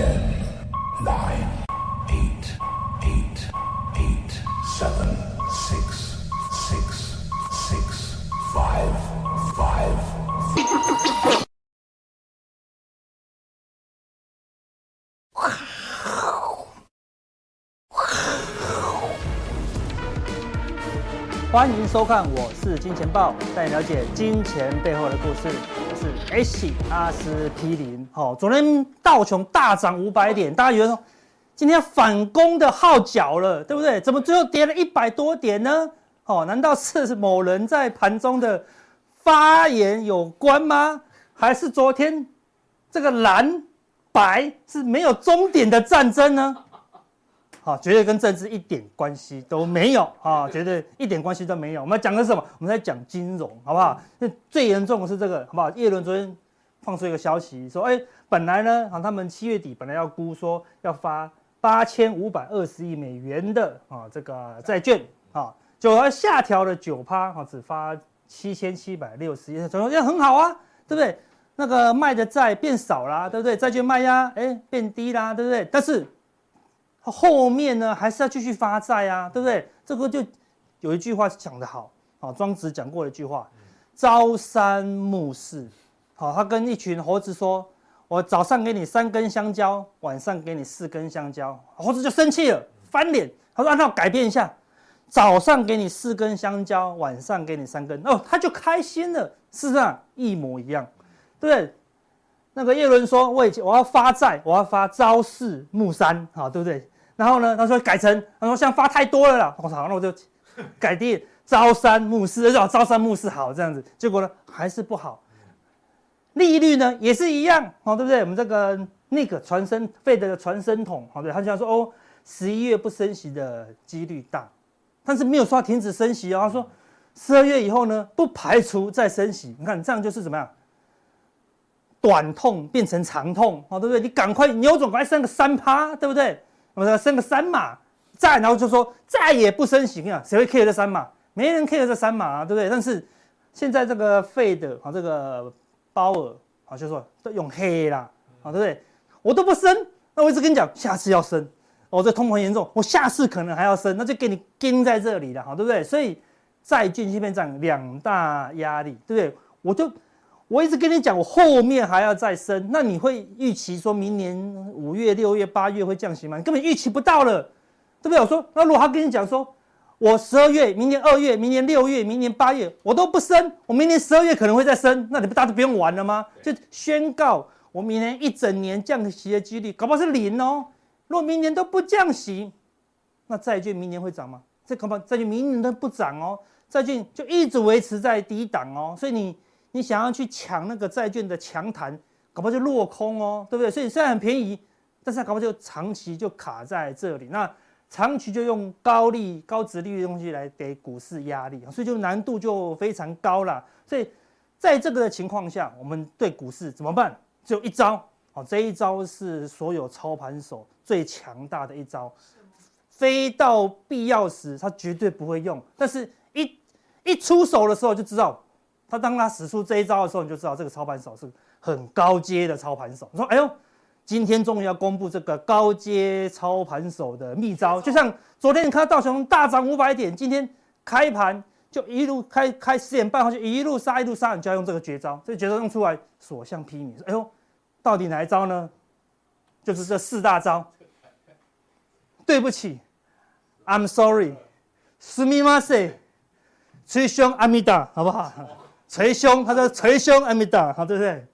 Ten, nine, eight, eight, eight, seven, six, six, six, five, five. 欢迎收看，我是金钱爆，带你了解金钱背后的故事。是 H 阿司匹林。好，昨天道琼大涨五百点，大家以为说今天反攻的号角了，对不对？怎么最后跌了一百多点呢？哦，难道是某人在盘中的发言有关吗？还是昨天这个蓝白是没有终点的战争呢？好，绝对跟政治一点关系都没有啊！绝对一点关系都没有。我们要讲的是什么？我们在讲金融，好不好？那最严重的是这个，好不好？叶伦昨天放出一个消息说，哎，本来呢，啊，他们七月底本来要估说要发八千五百二十亿美元的啊这个债券啊，就要下调了九趴啊，只发七千七百六十亿，总也很好啊，对不对？那个卖的债变少啦，对不对？债券卖压哎变低啦，对不对？但是后面呢，还是要继续发债啊，对不对？这个就有一句话讲得好，啊，庄子讲过一句话，朝三暮四，好，他跟一群猴子说，我早上给你三根香蕉，晚上给你四根香蕉，猴子就生气了，翻脸，他说，那我改变一下，早上给你四根香蕉，晚上给你三根，哦，他就开心了，事实上一模一样，对不对？那个叶伦说，我以前我要发债，我要发朝四暮三，好，对不对？然后呢，他说改成，他说像发太多了啦，我操，那我就改定朝三暮四，叫朝三暮四好这样子。结果呢，还是不好。利率呢也是一样，哦，对不对？我们这个那个传声费的传声筒，好，对，他就说哦，十一月不升息的几率大，但是没有说停止升息哦。他说十二月以后呢，不排除再升息。你看这样就是怎么样？短痛变成长痛，好，对不对？你赶快扭转，赶快升个三趴，对不对？我们升个三码，再然后就说再也不升息啊，谁会 care 这三码？没人 care 这三码啊，对不对？但是现在这个 Fed 啊，这个鲍尔啊，就说都用黑啦，啊，对不对？我都不升，那我一直跟你讲，下次要升，哦，这通膨严重，我下次可能还要升，那就给你盯在这里了，好，对不对？所以债券基本上两大压力，对不对？我就。我一直跟你讲，我后面还要再升，那你会预期说明年五月、六月、八月会降息吗？你根本预期不到了，对不对？我说，那如果他跟你讲说，我十二月、明年二月、明年六月、明年八月我都不升，我明年十二月可能会再升，那你不大家不用玩了吗？就宣告我明年一整年降息的几率搞不好是零哦。如果明年都不降息，那债券明年会涨吗？这恐怕债券明年都不涨哦，债券就一直维持在低档哦，所以你。你想要去抢那个债券的强弹，搞不好就落空哦，对不对？所以虽然很便宜，但是它搞不好就长期就卡在这里。那长期就用高利、高殖利率的东西来给股市压力，所以就难度就非常高了。所以在这个的情况下，我们对股市怎么办？只有一招哦，这一招是所有操盘手最强大的一招，非到必要时他绝对不会用，但是一一出手的时候就知道。他当他使出这一招的时候，你就知道这个操盘手是很高阶的操盘手。你说：“哎呦，今天终于要公布这个高阶操盘手的秘招。”就像昨天你看到道琼大涨五百点，今天开盘就一路开开十点半后就一路杀一路杀，你就要用这个绝招。这个绝招用出来，所向披靡。说：“哎呦，到底哪一招呢？就是这四大招。”对不起，I'm sorry，すみません，捶胸阿弥达，好不好？ 捶胸，他说捶胸，阿弥达，好对不对？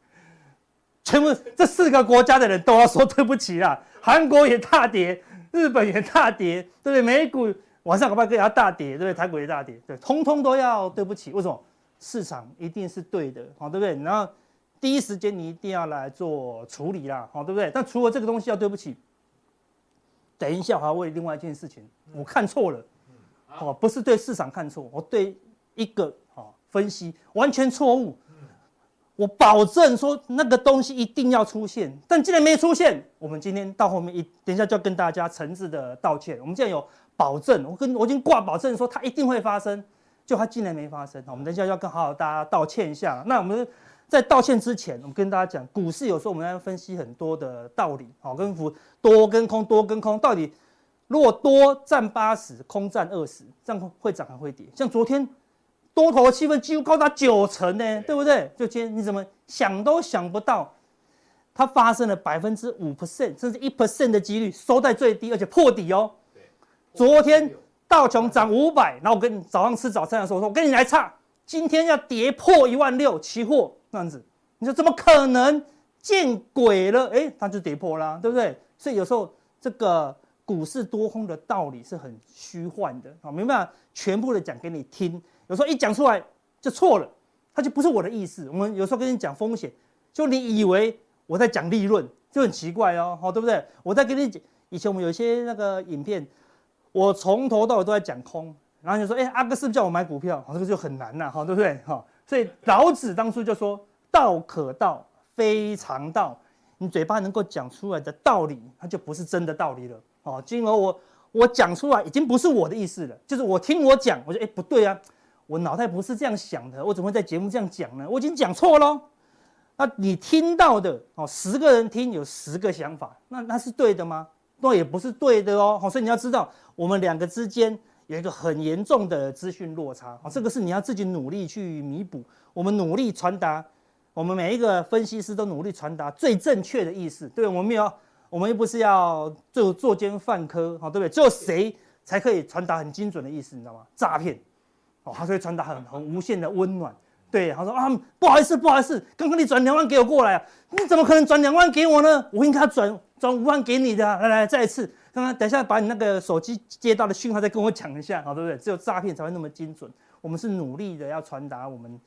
全部这四个国家的人都要说对不起啦。韩国也大跌，日本也大跌，对不对？美股晚上恐怕也要大跌，对不对？台股也大跌，对，通通都要对不起。为什么？市场一定是对的，好对不对？然后第一时间你一定要来做处理啦，好对不对？但除了这个东西要对不起，等一下我还要为另外一件事情，我看错了，哦，不是对市场看错，我对一个好。分析完全错误，我保证说那个东西一定要出现，但既然没出现，我们今天到后面一等一下就要跟大家诚挚的道歉。我们既然有保证，我跟我已经挂保证说它一定会发生，就它竟然没发生，我们等一下要跟好好大家道歉一下。那我们在道歉之前，我们跟大家讲，股市有时候我们要分析很多的道理，好，跟幅多跟空，多跟空到底，如果多占八十，空占二十，这样会涨还会跌？像昨天多头的气氛几乎高达九成呢，对不对？就今天你怎么想都想不到，它发生了百分之五 percent 甚至一 percent 的几率收在最低，而且破底哦。昨天道琼涨五百，然后我跟你早上吃早餐的时候我说，我跟你来差，今天要跌破一万六，期货。这样子，你说怎么可能？见鬼了！哎，它就跌破啦，对不对？所以有时候这个股市多空的道理是很虚幻的啊，没办法全部的讲给你听。有时候一讲出来就错了，它就不是我的意思。我们有时候跟你讲风险，就你以为我在讲利润，就很奇怪哦，好，对不对？我在跟你讲，以前我们有些那个影片，我从头到尾都在讲空，然后你说，哎，阿哥是不是叫我买股票？这个就很难呐，哈，对不对？哈。所以老子当初就说：“道可道，非常道。你嘴巴能够讲出来的道理，它就不是真的道理了。哦，今而我我讲出来已经不是我的意思了，就是我听我讲，我说哎不对啊，我脑袋不是这样想的，我怎么会在节目这样讲呢？我已经讲错喽。那你听到的哦，十个人听有十个想法，那那是对的吗？那也不是对的哦。好，所以你要知道，我们两个之间。”有一个很严重的资讯落差啊，这个是你要自己努力去弥补。我们努力传达，我们每一个分析师都努力传达最正确的意思。对，我们没有，我们又不是要做作奸犯科，好，对不对？只有谁才可以传达很精准的意思，你知道吗？诈骗，哦，他可以传达很很无限的温暖。对，他说啊，不好意思，不好意思，刚刚你转两万给我过来啊，你怎么可能转两万给我呢？我应该转转五万给你的啊。来来，再一次。刚刚等一下把你那个手机接到的讯号再跟我讲一下，好，对不对？只有诈骗才会那么精准。我们是努力的要传达我们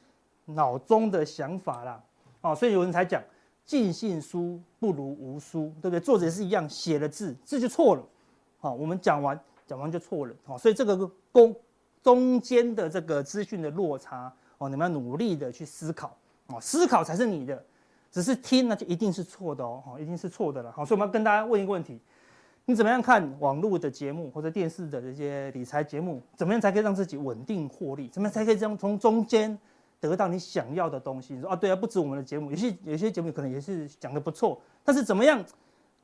脑中的想法啦，哦，所以有人才讲尽信书不如无书，对不对？作者也是一样写了字，字就错了，好，我们讲完讲完就错了，好，所以这个功中间的这个资讯的落差，哦，你们要努力的去思考，哦，思考才是你的，只是听那就一定是错的哦，一定是错的了，好，所以我们要跟大家问一个问题。你怎么样看网络的节目或者电视的这些理财节目？怎么样才可以让自己稳定获利？怎么样才可以这样从中间得到你想要的东西？你说啊，对啊，不止我们的节目，有些有些节目可能也是讲的不错，但是怎么样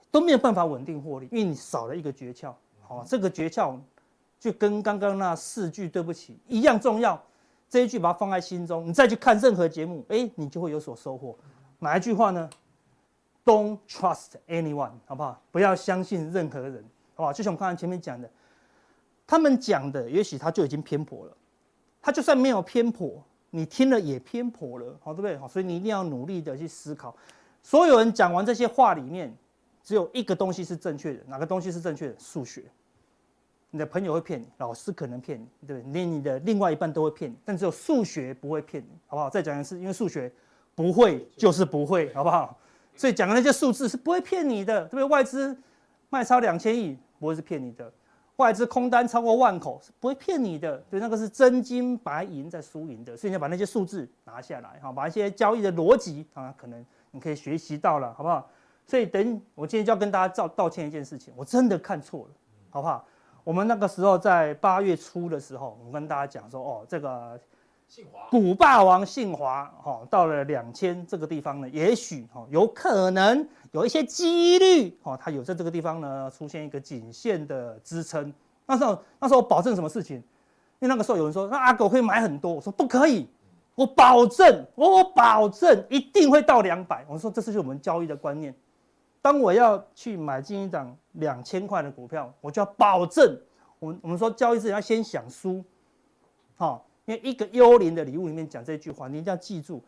都没有办法稳定获利，因为你少了一个诀窍。好，这个诀窍就跟刚刚那四句对不起一样重要。这一句把它放在心中，你再去看任何节目，哎，你就会有所收获。哪一句话呢？Don't trust anyone，好不好？不要相信任何人，好不好？就像我们刚才前面讲的，他们讲的，也许他就已经偏颇了。他就算没有偏颇，你听了也偏颇了，好，对不对？好，所以你一定要努力的去思考。所有人讲完这些话里面，只有一个东西是正确的，哪个东西是正确的？数学。你的朋友会骗你，老师可能骗你，对不对？连你的另外一半都会骗你，但只有数学不会骗你，好不好？再讲一次，因为数学不会就是不会，好不好？所以讲的那些数字是不会骗你的，对不对？外资卖超两千亿不会是骗你的，外资空单超过万口是不会骗你的，对，那个是真金白银在输赢的。所以你要把那些数字拿下来，哈，把一些交易的逻辑啊，可能你可以学习到了，好不好？所以等我今天就要跟大家道道歉一件事情，我真的看错了，好不好？我们那个时候在八月初的时候，我跟大家讲说，哦，这个。姓华，股霸王姓华，哈，到了两千这个地方呢，也许哈有可能有一些几率，哈，它有在这个地方呢出现一个颈线的支撑。那时候，那时候我保证什么事情？因为那个时候有人说，那阿狗可以买很多，我说不可以，我保证，我保证一定会到两百。我说这是就我们交易的观念，当我要去买进一档两千块的股票，我就要保证，我们我们说交易之前要先想输，好。因为一个幽灵的礼物里面讲这句话，你一定要记住，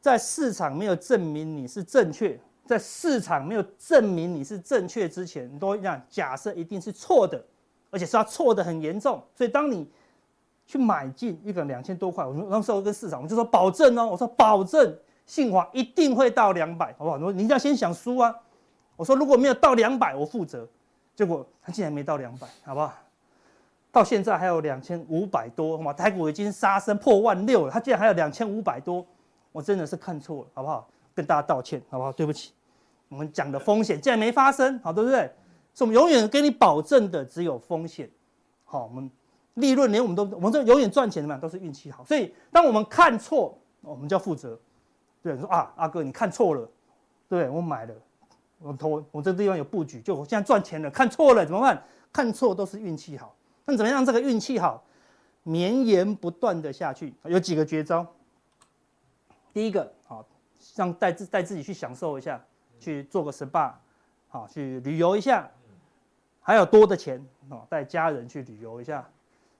在市场没有证明你是正确，在市场没有证明你是正确之前，你都一样假设一定是错的，而且是要错的很严重。所以当你去买进一个两千多块，我们那时候跟市场，我们就说保证哦，我说保证信华一定会到两百，好不好？你一定要先想输啊，我说如果没有到两百，我负责。结果他竟然没到两百，好不好？到现在还有两千五百多，好吗？台股已经杀升破万六了，它竟然还有两千五百多，我真的是看错了，好不好？跟大家道歉，好不好？对不起，我们讲的风险竟然没发生，好，对不对？所以我们永远给你保证的只有风险，好，我们利润连我们都，我们这永远赚钱的嘛，都是运气好。所以当我们看错，我们就要负责，对对，说啊，阿哥你看错了，对，我买了，我投我这地方有布局，就我现在赚钱了，看错了怎么办？看错都是运气好，那怎么样让这个运气好，绵延不断的下去？有几个绝招。第一个，好，让带自带自己去享受一下，去做个 SPA，好，去旅游一下，还有多的钱，哦，带家人去旅游一下，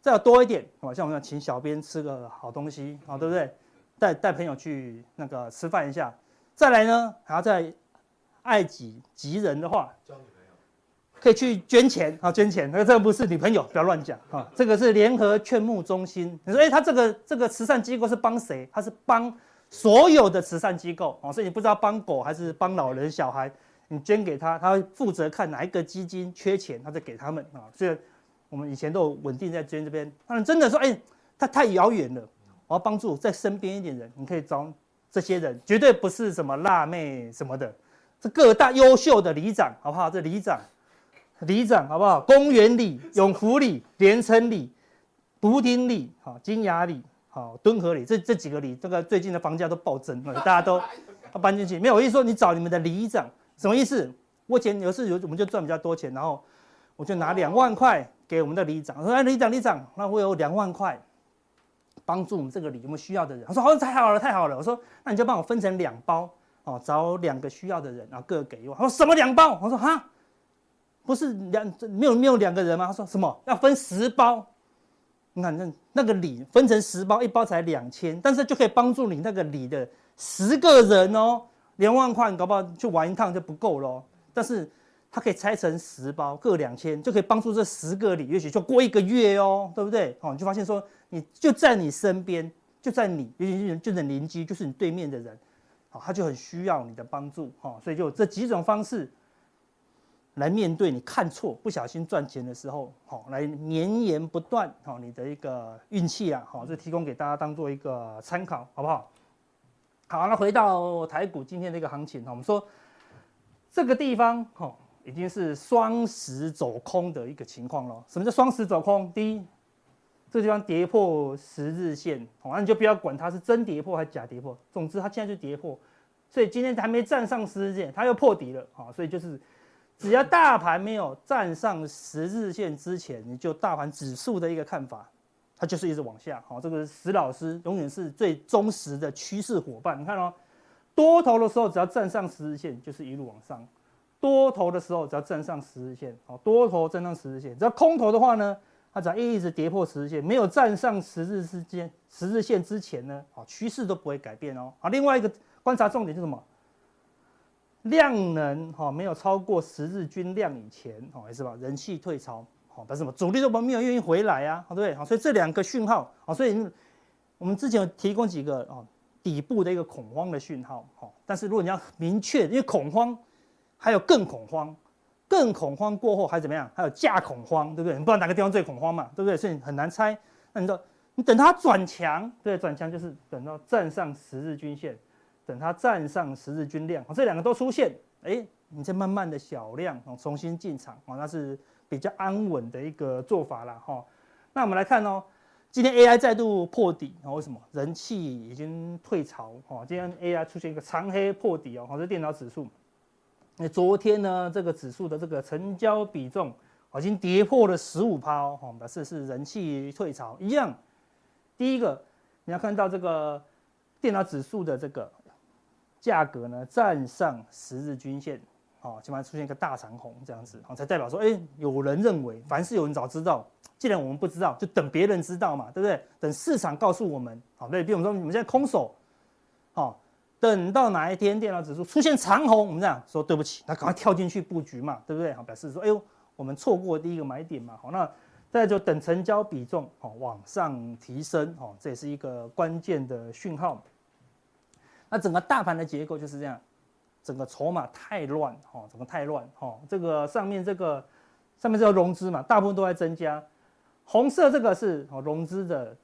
再有多一点，好，像我们请小编吃个好东西，啊，对不对？带带朋友去那个吃饭一下，再来呢，还要再爱己及人的话，可以去捐钱啊，捐钱。那这个不是女朋友，不要乱讲啊。这个是联合劝募中心。你说，哎，他这个这个慈善机构是帮谁？他是帮所有的慈善机构啊，所以你不知道帮狗还是帮老人小孩，你捐给他，他负责看哪一个基金缺钱，他再给他们啊。所以我们以前都有稳定在捐这边。当然真的说，哎，他太遥远了。我要帮助在身边一点人，你可以找这些人，绝对不是什么辣妹什么的，这各大优秀的里长，好不好？这里长、里长，好不好？公园里、永福里、连城里、牯岭里、好金雅里、好敦和里，这这几个里，这个最近的房价都暴增，大家都要 搬进去。没有，我意思说你找你们的里长，什么意思？我钱有时有我们就赚比较多钱，然后我就拿两万块给我们的里长，说哎，里长里长，那我有两万块。帮助我们这个里有没有需要的人？他说：“好，太好了，太好了。”我说：“那你就帮我分成两包哦，找两个需要的人，然后各给我。”他说：“什么两包？”我说：“哈，不是两没有没有两个人吗？”他说：“什么要分十包？你看那那个礼分成十包，一包才两千，但是就可以帮助你那个礼的十个人哦，两万块你搞不好去玩一趟就不够咯。但是它可以拆成十包，各两千，就可以帮助这十个礼，也许就过一个月哦，对不对？哦，你就发现说。”你就在你身边，就在你，尤其是就是邻居，就是你对面的人，他就很需要你的帮助，哈，所以就这几种方式来面对你看错、不小心赚钱的时候，好，来绵延不断，好，你的一个运气啊，好，这提供给大家当做一个参考，好不好？好，那回到台股今天的一个行情哈，我们说这个地方，哈，已经是双十走空的一个情况了。什么叫双十走空？第一。这地方跌破十日线，好，那你就不要管它是真跌破还是假跌破，总之它现在就跌破，所以今天还没站上十日线，它又破底了，好，所以就是只要大盘没有站上十日线之前，你就大盘指数的一个看法，它就是一直往下，好，这个石老师永远是最忠实的趋势伙伴，你看哦，多头的时候只要站上十日线，就是一路往上；多头的时候只要站上十日线，好，多头站上十日线，只要空头的话呢？它只要一直跌破十日线，没有站上十日之间十日线之前呢，啊，趋势都不会改变哦。啊，另外一个观察重点是什么？量能哈没有超过十日均量以前，哦，是吧？人气退潮，好，但是什么？主力都没有愿意回来啊，对不对？好，所以这两个讯号，啊，所以我们之前有提供几个哦底部的一个恐慌的讯号，好，但是如果你要明确，因为恐慌还有更恐慌。更恐慌过后还怎么样？还有价恐慌，对不对？你不知道哪个地方最恐慌嘛，对不对？所以你很难猜。那你说，你等它转强，对，转强就是等到站上十日均线，等它站上十日均量，这两个都出现，哎，你再慢慢的小量重新进场哦，那是比较安稳的一个做法了哈。那我们来看哦，今天 AI 再度破底，为什么？人气已经退潮，今天 AI 出现一个长黑破底哦，好，是电脑指数。那昨天呢，这个指数的这个成交比重已经跌破了十五趴哦，表示是人气退潮一样。第一个，你要看到这个电脑指数的这个价格呢，站上十日均线，哦，起码出现一个大长红这样子，才代表说，哎，有人认为，凡是有人早知道，既然我们不知道，就等别人知道嘛，对不对？等市场告诉我们，好，对，比如说你们现在空手，好。等到哪一天电脑指数出现长红，我们这样说，对不起，那赶快跳进去布局嘛，对不对？好，表示说，哎呦，我们错过第一个买点嘛。好，那再就等成交比重哦往上提升哦，这也是一个关键的讯号。那整个大盘的结构就是这样，整个筹码太乱哦，整个太乱哦。这个上面这个上面这个融资嘛，大部分都在增加。红色这个是哦融资的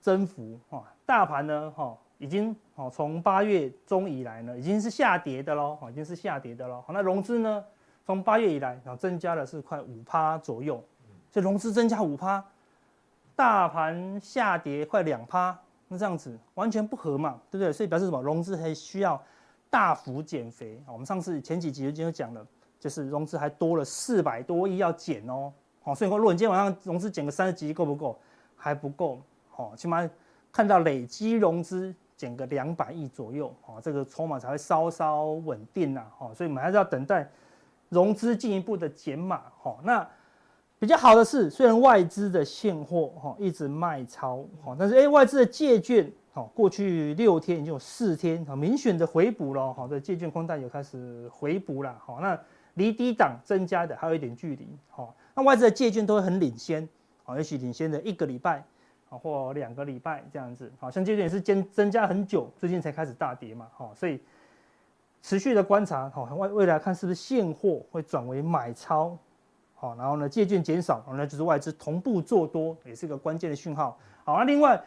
增幅哦，大盘呢哈。已经哦，从八月中以来呢，已经是下跌的喽，已经是下跌的喽。那融资呢，从八月以来然后，增加了是快五趴左右，所以融资增加五趴，大盘下跌快两趴，那这样子完全不合嘛，对不对？所以表示什么？融资还需要大幅减肥。我们上次前几集已经讲了，就是融资还多了四百多亿要减哦。好，所以说如果你今天晚上融资减个三十几亿够不够？还不够。好，起码看到累积融资减个两百亿左右，哦，这个筹码才会稍稍稳定呐。哦，所以我们还是要等待融资进一步的减码。哦，那。比较好的是，虽然外资的现货哈一直卖超哈，但是哎外资的借券哈过去六天已经有四天啊明显的回补了哈，这借券空单有开始回补了哈，那离低档增加的还有一点距离哈，那外资的借券都会很领先啊，也许领先的一个礼拜或两个礼拜这样子，好像借券也是增增加很久，最近才开始大跌嘛哈，所以持续的观察哈未未来看是不是现货会转为买超。好，然后呢，借券减少，那就是外资同步做多，也是一个关键的讯号。好，那另外，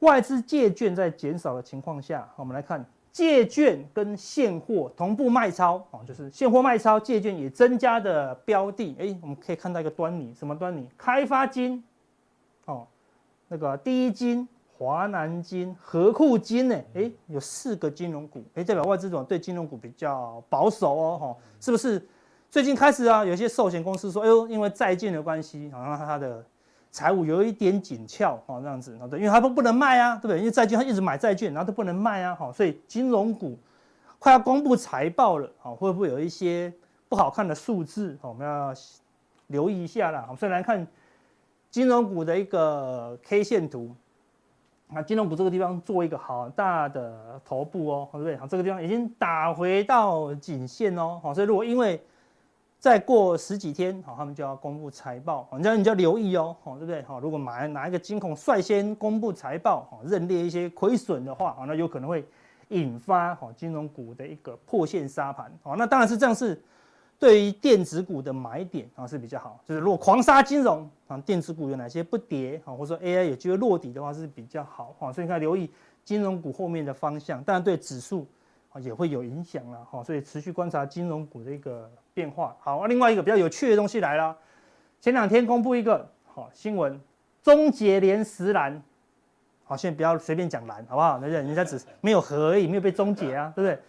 外资借券在减少的情况下，我们来看借券跟现货同步卖超，啊，就是现货卖超，借券也增加的标的，哎，我们可以看到一个端倪，什么端倪？开发金，哦，那个第一金、华南金、和库金，呢，哎，有四个金融股，哎，代表外资这种对金融股比较保守哦，哈，是不是？最近开始啊，有些寿险公司说，哎呦，因为债券的关系，好像它的财务有一点紧俏，哦，这样子，对，因为它都不能卖啊，对不对？因为债券它一直买债券，然后都不能卖啊，好，所以金融股快要公布财报了，好，会不会有一些不好看的数字？我们要留意一下啦。我们先来看金融股的一个 K 线图，那金融股这个地方做一个好大的头部哦，对不对？好，这个地方已经打回到颈线哦，好，所以如果因为再过十几天，好，他们就要公布财报，好，这样你就要留意哦，好，对不对？好，如果买哪一个金控率先公布财报，好，认列一些亏损的话，好，那有可能会引发好金融股的一个破线杀盘，好，那当然是这样是对于电子股的买点啊是比较好，就是如果狂杀金融啊，电子股有哪些不跌，啊，或者说 AI 有机会落底的话是比较好，好，所以你看留意金融股后面的方向，当然对指数啊也会有影响了，哈，所以持续观察金融股的一个。变化好，另外一个比较有趣的东西来了。前两天公布一个好新闻，终结连十蓝，好，现在不要随便讲蓝，好不好？那人家只没有合而已，没有被终结啊，对不对？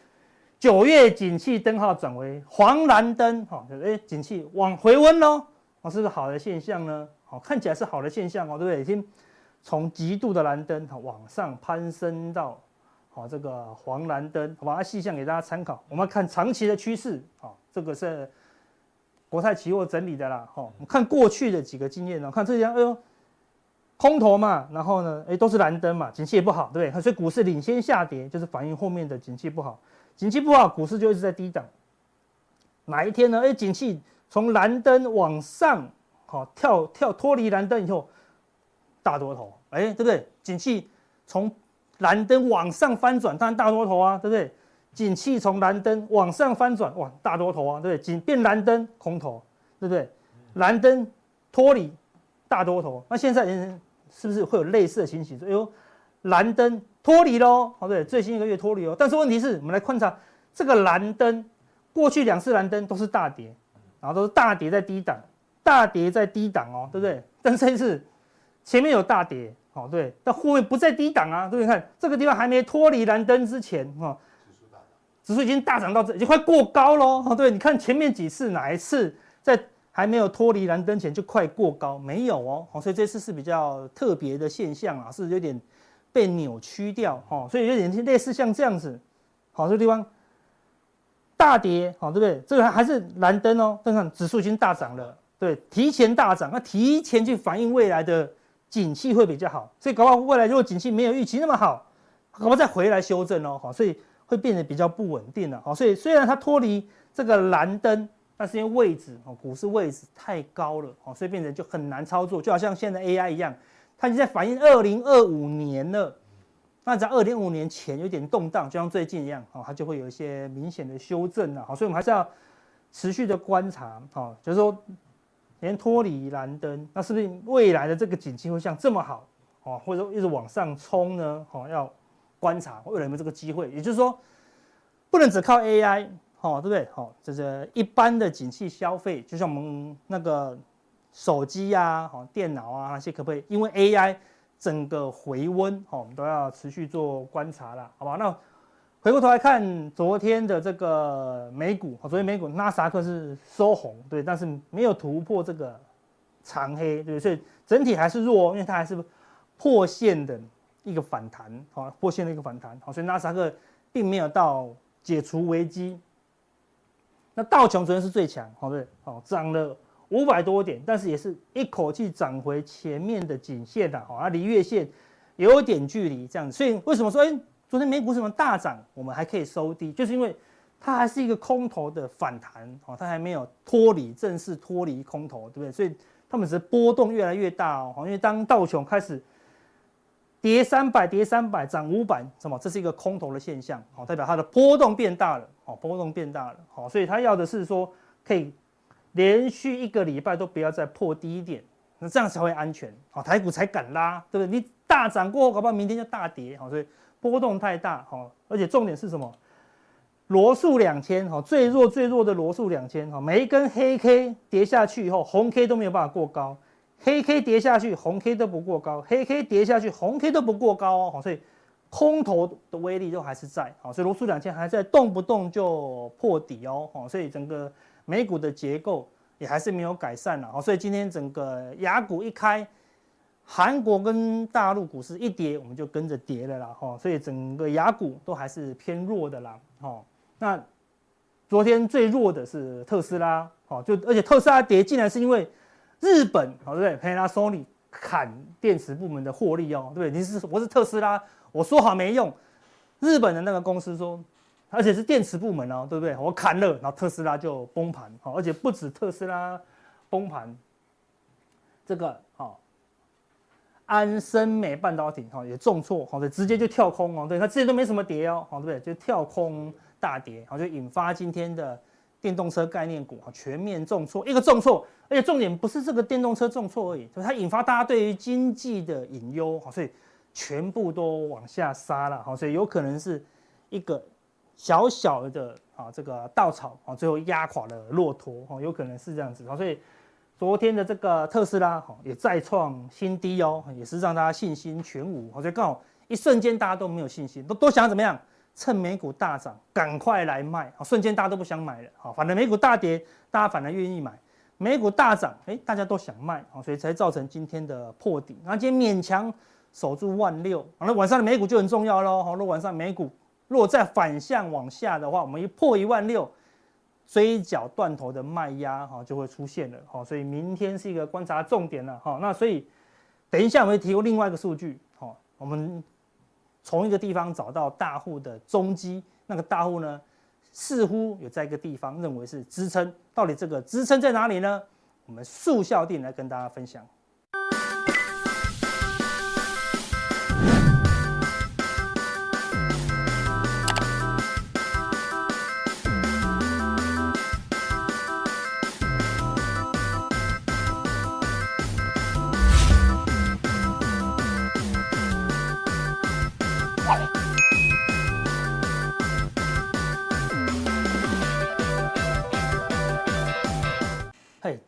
九月景气灯号转为黄蓝灯，好，哎，景气往回温喽，哦，是不是好的现象呢？好，看起来是好的现象哦，对不对？已经从极度的蓝灯往上攀升到好这个黄蓝灯，好吧？细项给大家参考，我们看长期的趋势，好。这个是国泰期货整理的啦，哈，我们看过去的几个经验呢，看这样，哎呦，空头嘛，然后呢，哎，都是蓝灯嘛，景气也不好，对不对？所以股市领先下跌，就是反映后面的景气不好，景气不好，股市就一直在低档。哪一天呢？哎，景气从蓝灯往上，好跳跳脱离蓝灯以后，大多头，哎，对不对？景气从蓝灯往上翻转，当然大多头啊，对不对？景气从蓝灯往上翻转，哇，大多头啊，对不对？景变蓝灯空头，对不对？蓝灯脱离大多头，那现在人是不是会有类似的情形？说，哎呦，蓝灯脱离喽，好，对，最新一个月脱离哦。但是问题是我们来观察这个蓝灯，过去两次蓝灯都是大跌，然后都是大跌在低档，大跌在低档哦，对不对？但这一次前面有大跌，好，对，但后面不在低档啊，对不对？看这个地方还没脱离蓝灯之前，哈。指数已经大涨到这，已经快过高喽。对，你看前面几次哪一次在还没有脱离蓝灯前就快过高？没有哦。所以这次是比较特别的现象啊，是有点被扭曲掉哦。所以有点类似像这样子。好，这个地方大跌，好，对不对？这个还是蓝灯哦。但看指数已经大涨了，对，提前大涨，那提前去反映未来的景气会比较好。所以搞不好未来如果景气没有预期那么好，搞不好再回来修正哦。好，所以。会变得比较不稳定了，好，所以虽然它脱离这个蓝灯，但是因为位置哦，股市位置太高了，哦，所以变得就很难操作，就好像现在 AI 一样，它已经在反映二零二五年了，那在二零二五年前有点动荡，就像最近一样，哦，它就会有一些明显的修正了，好，所以我们还是要持续的观察，哦，就是说连脱离蓝灯，那是不是未来的这个景气会像这么好，哦，或者说一直往上冲呢？哦，要。观察未来有没有这个机会，也就是说，不能只靠 AI，好，对不对？好，这是一般的景气消费，就像我们那个手机呀、啊、好电脑啊那些，可不可以因为 AI 整个回温，哈，我们都要持续做观察了，好吧？那回过头来看昨天的这个美股，昨天美股纳斯达克是收红，对，但是没有突破这个长黑，对，所以整体还是弱，因为它还是破线的一个反弹，好，破线的一个反弹，好，所以纳斯达克并没有到解除危机。那道琼昨天是最强，好，对，好，涨了。五百多点，但是也是一口气涨回前面的颈线的，好，啊，离月线有点距离，这样子。所以为什么说，哎，昨天美股什么大涨，我们还可以收低，就是因为它还是一个空头的反弹，哦，它还没有脱离正式脱离空头，对不对？所以他们只是波动越来越大哦，因为当道琼开始跌三百，跌三百，涨五百，什么？这是一个空头的现象，好，代表它的波动变大了，好，波动变大了，好，所以它要的是说可以。连续一个礼拜都不要再破低点，那这样才会安全，好，台股才敢拉，对不对？你大涨过后，搞不好明天就大跌，好，所以波动太大，好，而且重点是什么？罗素两千，好，最弱最弱的罗素两千，好，每一根黑 K 跌下去以后，红 K 都没有办法过高，黑 K 跌下去，红 K 都不过高，黑 K 跌下去，红 K 都不过高哦，所以空头的威力都还是在，好，所以罗素两千还在动不动就破底哦，好，所以整个。美股的结构也还是没有改善了，所以今天整个雅股一开，韩国跟大陆股市一跌，我们就跟着跌了啦，哈，所以整个雅股都还是偏弱的啦，哈。那昨天最弱的是特斯拉，哈，就而且特斯拉跌，竟然是因为日本，好对不对？Panasonic 砍电池部门的获利哦，对不对？你是我是特斯拉，我说好没用，日本的那个公司说。而且是电池部门哦，对不对？我砍了，然后特斯拉就崩盘，好，而且不止特斯拉崩盘，这个好，安森美半导体哈也重挫，好，对，直接就跳空哦，对，它之前都没什么跌哦，好，对不对？就跳空大跌，好，就引发今天的电动车概念股啊全面重挫，一个重挫，而且重点不是这个电动车重挫而已，就它引发大家对于经济的隐忧，好，所以全部都往下杀了，好，所以有可能是一个。小小的啊，这个稻草啊，最后压垮了骆驼哈，有可能是这样子啊。所以昨天的这个特斯拉哈也再创新低哦，也是让大家信心全无。所以刚好一瞬间大家都没有信心，都都想怎么样？趁美股大涨赶快来卖啊！瞬间大家都不想买了啊，反正美股大跌，大家反而愿意买；美股大涨，哎，大家都想卖啊，所以才造成今天的破底。那今天勉强守住万六，好那晚上的美股就很重要喽。好，那晚上美股。如果再反向往下的话，我们一破一万六，追缴断头的卖压哈就会出现了哈，所以明天是一个观察重点了哈。那所以等一下我们会提供另外一个数据哈，我们从一个地方找到大户的踪迹，那个大户呢似乎有在一个地方认为是支撑，到底这个支撑在哪里呢？我们速效定来跟大家分享。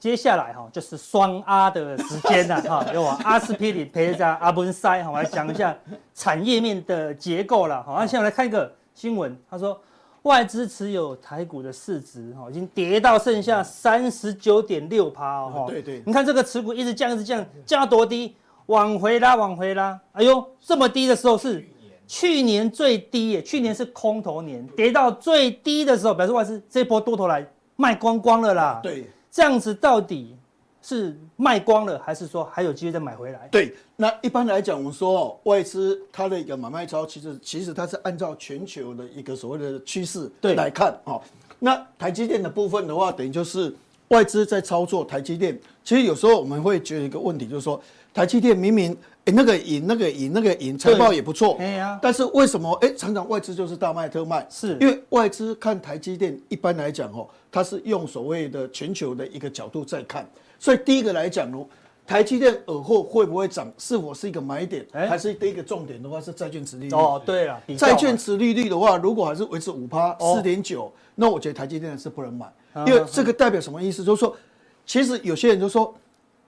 接下来哈就是双阿的时间了哈，有我阿司匹林陪着阿文塞哈，我来讲一下产业面的结构了。好，那现在来看一个新闻，他说外资持有台股的市值哈已经跌到剩下三十九点六趴哦。对对，你看这个持股一直降，一直降，降到多低？往回拉，往回拉。哎呦，这么低的时候是去年最低耶，去年是空头年，跌到最低的时候，表示外资这波多头来卖光光了啦。对。这样子到底是卖光了，还是说还有机会再买回来？对，那一般来讲，我们说外资它的一个买卖超，其实其实它是按照全球的一个所谓的趋势来看哦。那台积电的部分的话，等于就是外资在操作台积电。其实有时候我们会觉得一个问题，就是说台积电明明。哎，那个赢，那个赢，那个赢，财报也不错。哎呀，但是为什么？哎，常常外资就是大卖特卖，是因为外资看台积电，一般来讲哦，它是用所谓的全球的一个角度在看。所以第一个来讲哦，台积电尔后会不会涨？是否是一个买点？还是第一个重点的话是债券殖利率？哦，对了，债券殖利率的话，如果还是维持五趴四点九，那我觉得台积电是不能买，因为这个代表什么意思？就是说，其实有些人就说。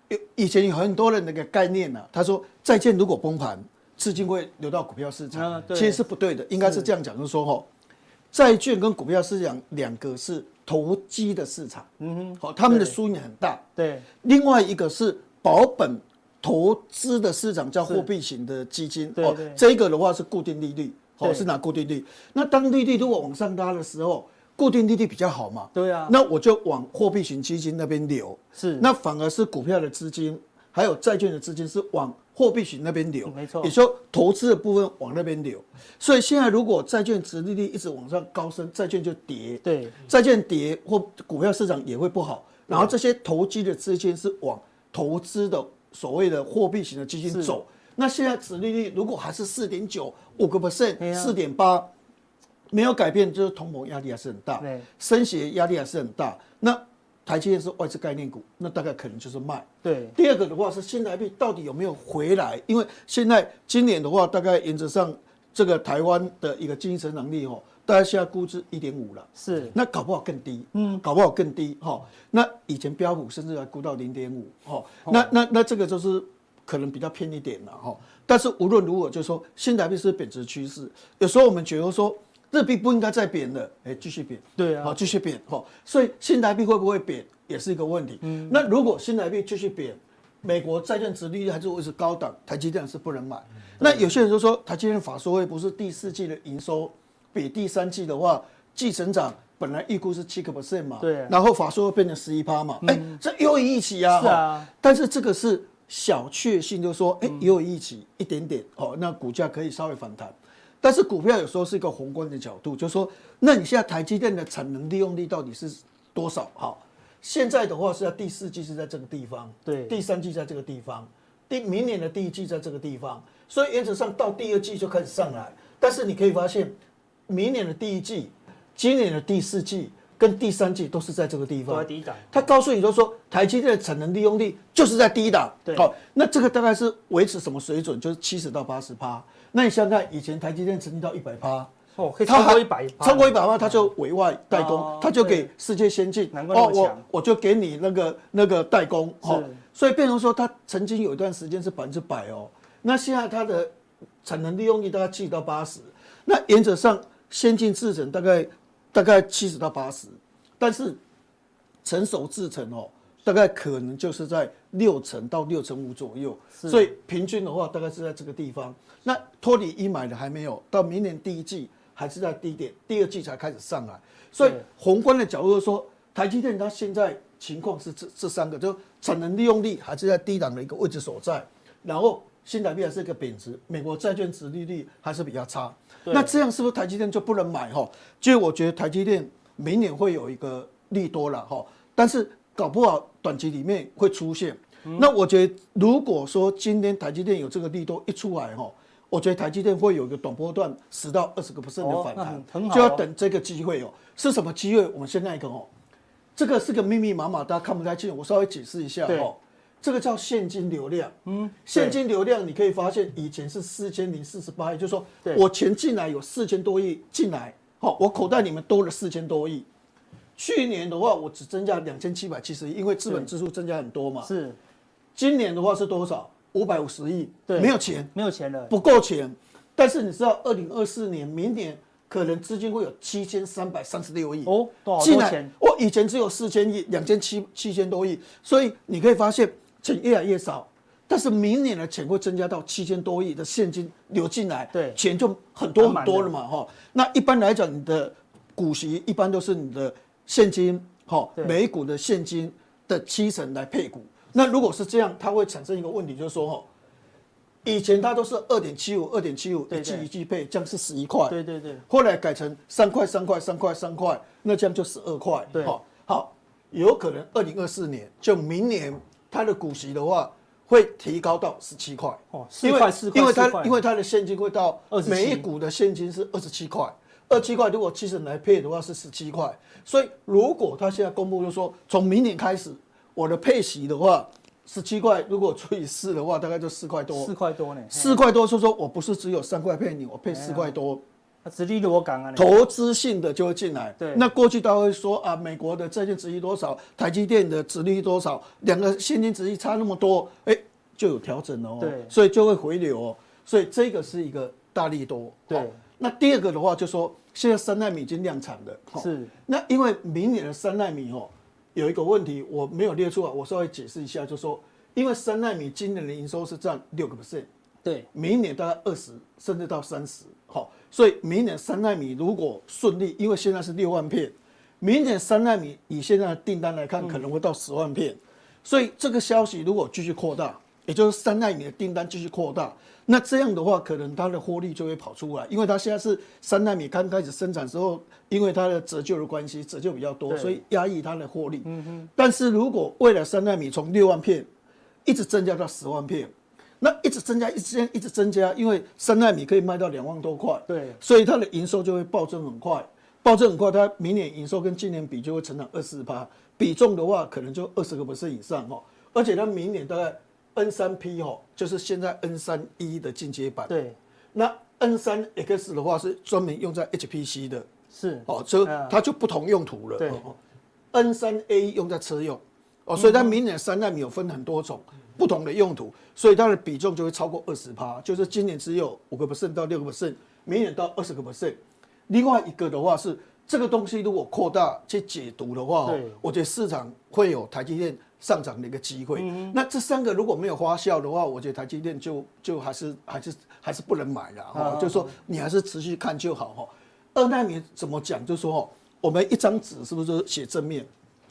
有以前有很多人那个概念呢、啊，他说债券如果崩盘，资金会流到股票市场，啊、其实是不对的，应该是这样讲，就是说哈，债券跟股票市场两个是投机的市场，嗯哼，好，他们的输赢很大，对，另外一个是保本投资的市场，叫货币型的基金，哦，这个的话是固定利率，哦，是拿固定利率，那当利率如果往上拉的时候。固定利率比较好嘛？对啊，那我就往货币型基金那边流。是，那反而是股票的资金，还有债券的资金是往货币型那边流。没错，也说投资的部分往那边流。所以现在如果债券值利率一直往上高升，债券就跌。对，债券跌或股票市场也会不好。然后这些投机的资金是往投资的所谓的货币型的基金走。那现在殖利率如果还是四点九五个 percent，四点八。没有改变，就是通膨压力还是很大，对，升息压力还是很大。那台积电是外资概念股，那大概可能就是卖。对，第二个的话是新台币到底有没有回来？因为现在今年的话，大概原则上这个台湾的一个经济成长率哦，大家现在估值一点五了，是，那搞不好更低，嗯，搞不好更低哈。那以前标普甚至还估到零点五，哈，那那那这个就是可能比较偏一点了哈。但是无论如何，就是说新台币是贬值趋势，有时候我们觉得说。日币不应该再贬了，哎，继续贬，对啊，好，继续贬，哈，所以新台币会不会贬也是一个问题。嗯，那如果新台币继续贬，美国债券值利率还是维持高档，台积电是不能买。那有些人就说，台积电法说会不是第四季的营收比第三季的话，季成长本来预估是七个 percent 嘛，对，然后法说会变成十一趴嘛，哎，这优于预期啊，是啊，但是这个是小确幸，就是说，哎，优于预期一点点，哦，那股价可以稍微反弹。但是股票有时候是一个宏观的角度，就是说，那你现在台积电的产能利用率到底是多少？好，现在的话是在第四季是在这个地方，对，第三季在这个地方，第明年的第一季在这个地方，所以原则上到第二季就开始上来。但是你可以发现，明年的第一季、今年的第四季跟第三季都是在这个地方，低档。他告诉你就是说，台积电的产能利用率就是在第一档，对，好，那这个大概是维持什么水准？就是七十到八十趴。那你想想看，以前台积电曾经到一百趴，哦，可以超过一百，超过一百趴，他就委外代工，他就给世界先进，哦，我我就给你那个那个代工，哦，所以变成说他曾经有一段时间是百分之百哦，那现在它的产能利用率大概七到八十，那原则上先进制程大概大概七十到八十，但是成熟制程哦。大概可能就是在六成到六成五左右，所以平均的话大概是在这个地方。那托底一买的还没有，到明年第一季还是在低点，第二季才开始上来。所以宏观的角度说，台积电它现在情况是这这三个，就产能利用率还是在低档的一个位置所在，然后新台币还是一个贬值，美国债券值利率还是比较差。那这样是不是台积电就不能买哈？就我觉得台积电明年会有一个利多了哈，但是。搞不好短期里面会出现，那我觉得如果说今天台积电有这个利多一出来哈，我觉得台积电会有一个短波段十到二十个 percent 的反弹，就要等这个机会哦。是什么机会？我们先看一个哦，这个是个密密麻麻，大家看不太清，我稍微解释一下哦。这个叫现金流量，嗯，现金流量你可以发现以前是四千零四十八亿，就是说我钱进来有四千多亿进来，好，我口袋里面多了四千多亿。去年的话，我只增加两千七百七十亿，因为资本支出增加很多嘛。是，今年的话是多少？五百五十亿。对，没有钱，没有钱了，不够钱。但是你知道，二零二四年明年可能资金会有七千三百三十六亿哦，多少钱？我以前只有四千亿，两千七七千多亿，所以你可以发现钱越来越少。但是明年的钱会增加到七千多亿的现金流进来，对，钱就很多很多了嘛，哈。那一般来讲，你的股息一般都是你的。现金，好，每股的现金的七成来配股。那如果是这样，它会产生一个问题，就是说，哈，以前它都是二点七五，二点七五一季一季配，这样是十一块。对对对。后来改成三块三块三块三块，那这样就十二块。对，好，好，有可能二零二四年就明年它的股息的话会提高到十七块。哦，四块四块。因为它因为它的现金会到每一股的现金是二十七块。二七块，如果七成来配的话是十七块，所以如果他现在公布就是说，从明年开始我的配息的话，十七块，如果除以四的话，大概就四块多。四块多呢？四块多，是说我不是只有三块配你，我配四块多，殖利率我讲啊，投资性的就会进来。对，那过去大家会说啊，美国的债券值利率多少，台积电的值利率多少，两个现金值利率差那么多，哎、欸，就有调整了哦。对，所以就会回流哦。所以这个是一个大力多。对、哦，那第二个的话就说，现在三纳米已经量产了。是、哦。那因为明年的三纳米哦，有一个问题我没有列出来，我稍微解释一下，就说，因为三纳米今年的营收是占六个 percent。对，明年大概二十，甚至到三十，好，所以明年三纳米如果顺利，因为现在是六万片，明年三纳米以现在的订单来看，可能会到十万片，嗯，所以这个消息如果继续扩大，也就是三纳米的订单继续扩大，那这样的话，可能它的获利就会跑出来，因为它现在是三纳米刚开始生产时候，因为它的折旧的关系，折旧比较多，所以压抑它的获利。嗯哼。但是如果未来三纳米从六万片一直增加到十万片。那一直增加，一直一直增加，因为三纳米可以卖到两万多块，对，所以它的营收就会暴增很快，暴增很快，它明年营收跟今年比就会成长二四趴，比重的话可能就二十个 percent 以上哦，而且它明年大概 N 三 P 哦，就是现在 N 三 E 的进阶版，对，那 N 三 X 的话是专门用在 HPC 的，是。哦，所以它就不同用途了，对，N 三 A 用在车用，哦，所以它明年三纳米有分很多种。不同的用途，所以它的比重就会超过二十趴，就是今年只有五个 percent 到六个 percent，明年到二十个 percent。另外一个的话是这个东西如果扩大去解读的话，我觉得市场会有台积电上涨的一个机会。那这三个如果没有发酵的话，我觉得台积电就就还是还是还是不能买了哈。就是说你还是持续看就好哈。二奈米怎么讲？就是说我们一张纸是不是写正面？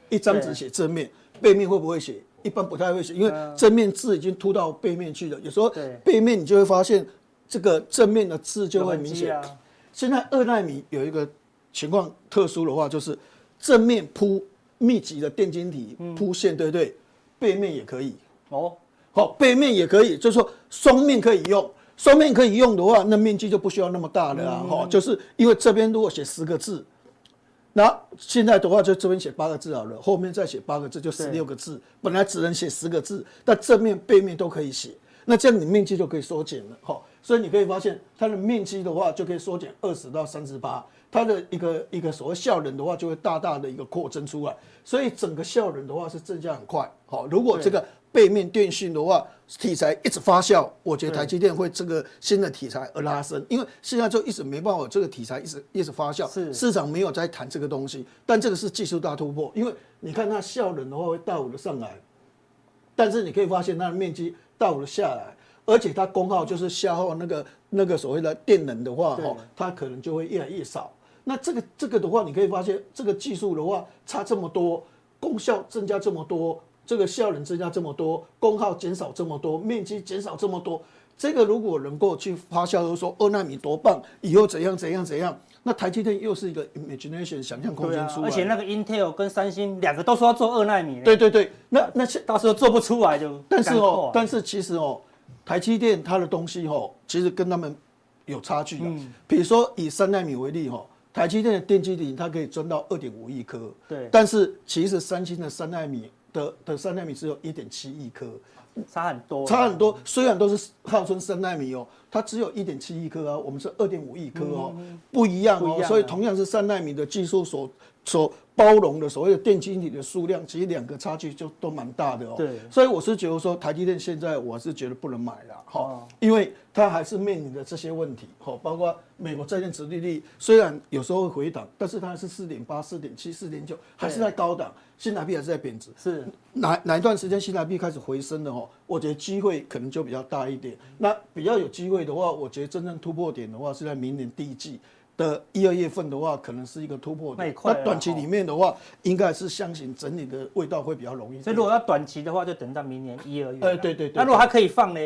一张纸写正面，背面会不会写？一般不太会写，因为正面字已经凸到背面去了。有时候背面你就会发现这个正面的字就会明显。现在二奈米有一个情况特殊的话，就是正面铺密集的电晶体铺线，对不对？背面也可以哦。好，背面也可以，就是说双面可以用。双面可以用的话，那面积就不需要那么大了啊。哈，就是因为这边如果写十个字。那现在的话，就这边写八个字好了，后面再写八个字，就十六个字。本来只能写十个字，但正面、背面都可以写。那这样你面积就可以缩减了，哈。所以你可以发现，它的面积的话就可以缩减二十到三十八，它的一个一个所谓效能的话，就会大大的一个扩增出来。所以整个效能的话是增加很快，好。如果这个。背面电讯的话，题材一直发酵，我觉得台积电会这个新的题材而拉升，因为现在就一直没办法，这个题材一直一直发酵，是市场没有在谈这个东西，但这个是技术大突破，因为你看它效能的话会大幅的上来，但是你可以发现它的面积大幅的下来，而且它功耗就是消耗那个那个所谓的电能的话，哈，它可能就会越来越少。那这个这个的话，你可以发现这个技术的话差这么多，功效增加这么多。这个效能增加这么多，功耗减少这么多，面积减少这么多，这个如果能够去发酵，就是说二纳米多棒，以后怎样怎样怎样，那台积电又是一个 imagination 想象空间出来，而且那个 Intel 跟三星两个都说要做二纳米，对对对，那那到时候做不出来就，但是哦，但是其实哦，台积电它的东西吼，其实跟他们有差距的，嗯，比如说以三纳米为例哈，台积电的电机顶它可以钻到二点五亿颗，对，但是其实三星的三纳米。的的三纳米只有一点七亿颗，差很多，差很多。虽然都是号称三纳米哦，它只有一点七亿颗啊，我们是二点五亿颗哦，不一样哦。所以同样是三纳米的技术所所包容的所谓的电晶体的数量，其实两个差距就都蛮大的哦。对，所以我是觉得说台积电现在我是觉得不能买了哈，因为它还是面临着这些问题哈，包括美国债券殖利率虽然有时候会回档，但是它还是四点八、四点七、四点九，还是在高档。新台币还是在贬值，是哪哪一段时间新台币开始回升的哦？我觉得机会可能就比较大一点。那比较有机会的话，我觉得真正突破点的话是在明年第一季的一二月份的话，可能是一个突破点。那短期里面的话，应该是箱型整理的味道会比较容易。所以如果要短期的话，就等到明年一二月。哎，对对对。那如果还可以放呢？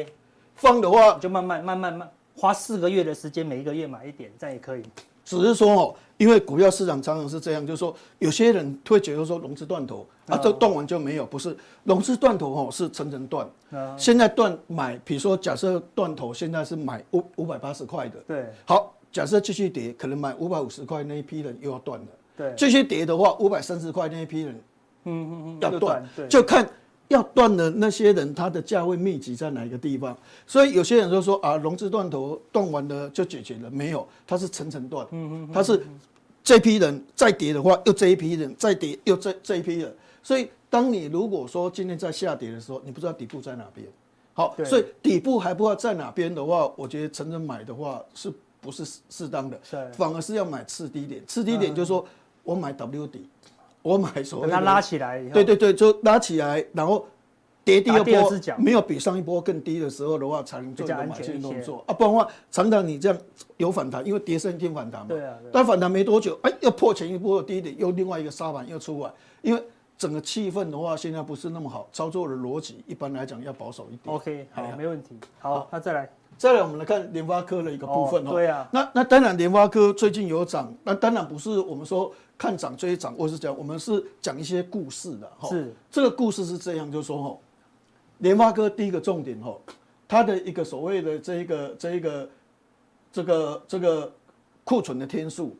放的话就慢慢慢慢慢花四个月的时间，每一个月买一点，这样也可以。只是说哦。因为股票市场常常是这样，就是说有些人会觉得说融资断头啊，这断完就没有，不是融资断头哦，是层层断。现在断买，比如说假设断头，现在是买五五百八十块的，对。好，假设继续跌，可能买五百五十块那一批人又要断了。对。继续跌的话，五百三十块那一批人，嗯嗯嗯，要断。对。就看要断的那些人，他的价位密集在哪一个地方？所以有些人就说啊，融资断头断完了就解决了，没有，它是层层断，嗯嗯，它是这批人再跌的话，又这一批人再跌，又这这一批人。所以当你如果说今天在下跌的时候，你不知道底部在哪边，好，所以底部还不知道在哪边的话，我觉得成人买的话是不是适当的？反而是要买次低点，次低点就是说我买 W 底。我买所谓，它拉起来，对对对，就拉起来，然后跌第二波，没有比上一波更低的时候的话，才能做买进动作啊，不然的话，常常你这样有反弹，因为跌升一定反弹嘛，对啊，但反弹没多久，哎，又破前一波的低点，又另外一个沙盘又出来，因为整个气氛的话，现在不是那么好，操作的逻辑一般来讲要保守一点。OK，好，没问题。好，那再来。再来，我们来看联发科的一个部分哦。对啊，那那当然，联发科最近有涨，那当然不是我们说看涨追涨，或是讲我们是讲一些故事的哈。是这个故事是这样，就是说哈，联发科第一个重点哈，它的一个所谓的这一个这一个这个这个库存的天数，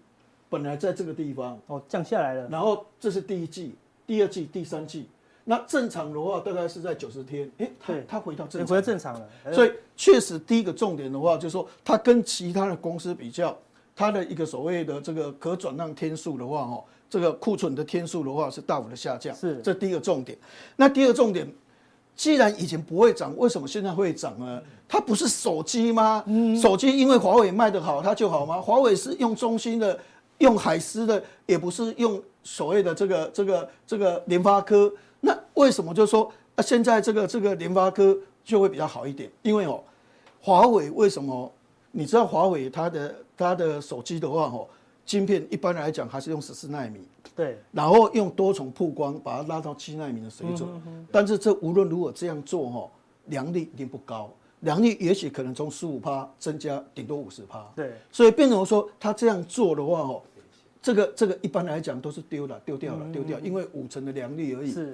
本来在这个地方哦降下来了，然后这是第一季、第二季、第三季。那正常的话，大概是在九十天，哎，它它回到正常，回到正常了。所以确实，第一个重点的话，就是说它跟其他的公司比较，它的一个所谓的这个可转让天数的话，哦，这个库存的天数的话是大幅的下降。是，这第一个重点。那第二重点，既然以前不会涨，为什么现在会涨呢？它不是手机吗？嗯，手机因为华为卖得好，它就好吗？华为是用中兴的，用海思的，也不是用所谓的这个这个这个联发科。那为什么就说啊？现在这个这个联发科就会比较好一点？因为哦，华为为什么？你知道华为它的它的手机的话哦，晶片一般来讲还是用十四纳米，对，然后用多重曝光把它拉到七纳米的水准。但是这无论如何这样做哦，良率一定不高，良率也许可能从十五趴增加顶多五十趴。对，所以变成说他这样做的话哦。这个这个一般来讲都是丢了，丢掉了，丢掉，因为五成的良率而已。是，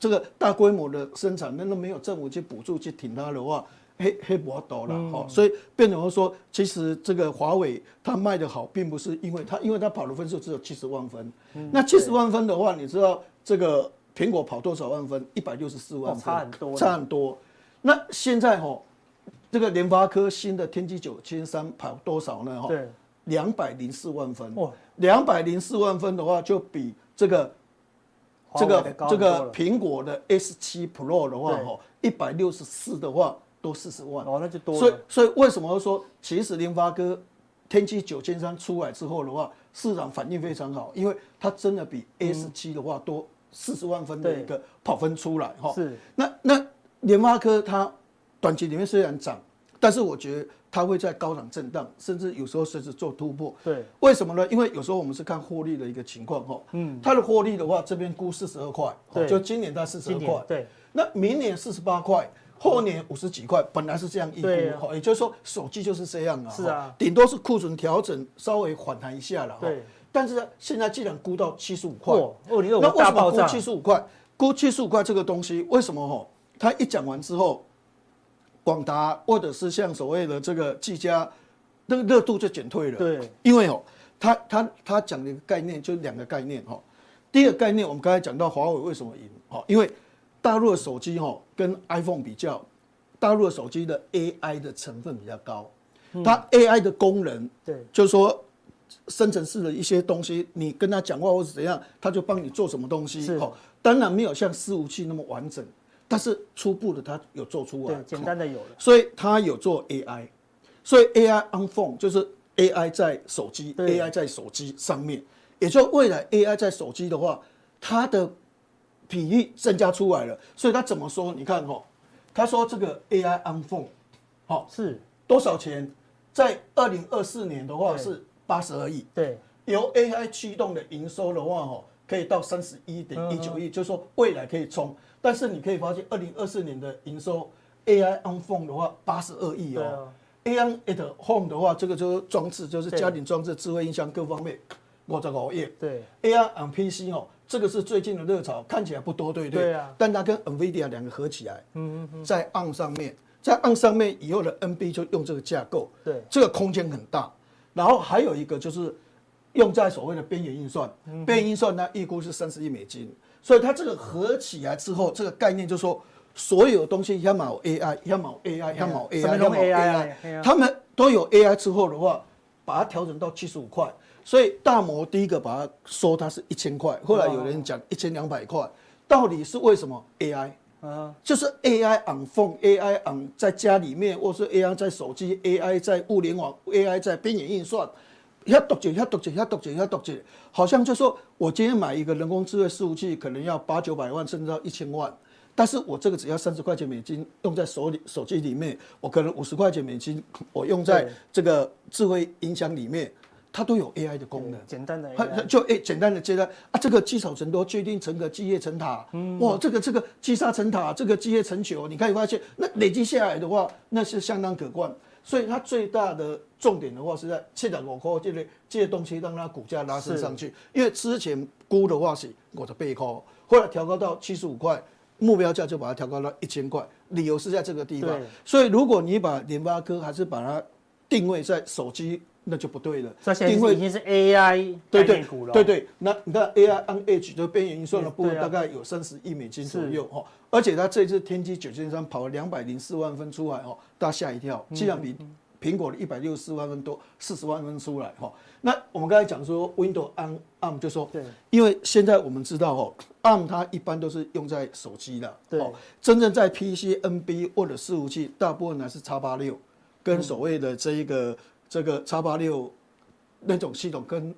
这个大规模的生产，那都没有政府去补助去挺它的话，黑黑不倒了。哈，所以变成说，其实这个华为它卖的好，并不是因为它，因为它跑的分数只有七十万分。那七十万分的话，你知道这个苹果跑多少万分？一百六十四万分，差很多，差很多。那现在哈，这个联发科新的天玑九千三跑多少呢？哈，对。两百零四万分，两百零四万分的话，就比这个这个这个苹果的 S 七 Pro 的话，哈，一百六十四的话，多四十万。哦，那就多。所以，所以为什么说，其实联发科天玑九千三出来之后的话，市场反应非常好，因为它真的比 S 七的话多四十万分的一个跑分出来，哈。是。那那联发科它短期里面虽然涨，但是我觉得。它会在高档震荡，甚至有时候甚至做突破。对，为什么呢？因为有时候我们是看获利的一个情况哈。嗯，它的获利的话，这边估四十二块，就今年它四十二块。对，那明年四十八块，后年五十几块，本来是这样预估。也就是说，手机就是这样啊。是啊，顶多是库存调整稍微反弹一下了。对，但是现在既然估到七十五块，那为什么估七十五块？估七十五块这个东西，为什么哈？它一讲完之后。广达或者是像所谓的这个技嘉，那个热度就减退了。对，因为哦，他他他讲的一个概念就两个概念哈。第一个概念，我们刚才讲到华为为什么赢哈？因为大陆的手机哈跟 iPhone 比较，大陆的手机的 AI 的成分比较高，它 AI 的功能，对，就是说生成式的一些东西，你跟他讲话或是怎样，他就帮你做什么东西。是，当然没有像伺服器那么完整。但是初步的，它有做出来，简单的有了，所以它有做 AI，所以 AI on phone 就是 AI 在手机，AI 在手机上面，也就未来 AI 在手机的话，它的比例增加出来了。所以他怎么说？你看哈，他说这个 AI on phone，好是多少钱？在二零二四年的话是八十二亿，对，由 AI 驱动的营收的话，哦，可以到三十一点一九亿，就是说未来可以冲。但是你可以发现，二零二四年的营收 AI on phone 的话，八十二亿哦。AI at home 的话，这个就是装置，就是家庭装置、智慧音箱各方面，五十五亿。对，AI on PC 哦，这个是最近的热潮，看起来不多，对不对？对啊。但它跟 NVIDIA 两个合起来，嗯嗯嗯，在 on 上面，在 on 上面以后的 NB 就用这个架构，对，这个空间很大。然后还有一个就是用在所谓的边缘运算，边缘运算呢预估是三十亿美金。所以它这个合起来之后，这个概念就是说，所有东西要么有 AI，要么有 AI，要么有 AI，要么有 AI，他们都有 AI 之后的话，把它调整到七十五块。所以大摩第一个把它说它是一千块，后来有人讲一千两百块，到底是为什么 AI？啊，就是 AI on phone，AI on 在家里面，或是 AI 在手机，AI 在物联网，AI 在边缘运算，要读解，要读解，要读解，要读解，好像就说我今天买一个人工智慧伺服器，可能要八九百万，甚至到一千万，但是我这个只要三十块钱美金用在手里手机里面，我可能五十块钱美金 我用在这个智慧音箱里面。它都有 AI 的功能，简单的，就诶，简单的接单。啊，这个积少成多，决定成个基业成塔，嗯，哇，这个这个积沙成塔，这个基业成球，你可以发现，那累积下来的话，那是相当可观。所以它最大的重点的话是在七点五块这类这些东西，让它股价拉升上去。因为之前估的话是我的背靠，后来调高到七十五块，目标价就把它调高到一千块，理由是在这个地方。所以如果你把联发科还是把它定位在手机。那就不对了，定位已经是 AI 概念股了。对对，那你看 AI on Edge 的边缘运算的部分大概有三十亿美金左右哈，而且它这次天玑九千三跑了两百零四万分出来哦，大家吓一跳，竟然比苹果的一百六十四万分多四十万分出来哈。那我们刚才讲说 Windows on ARM 就说，因为现在我们知道哦，ARM 它一般都是用在手机的，哦，真正在 PC、NB 或者伺服器，大部分呢是叉八六跟所谓的这一个。这个叉八六那种系统跟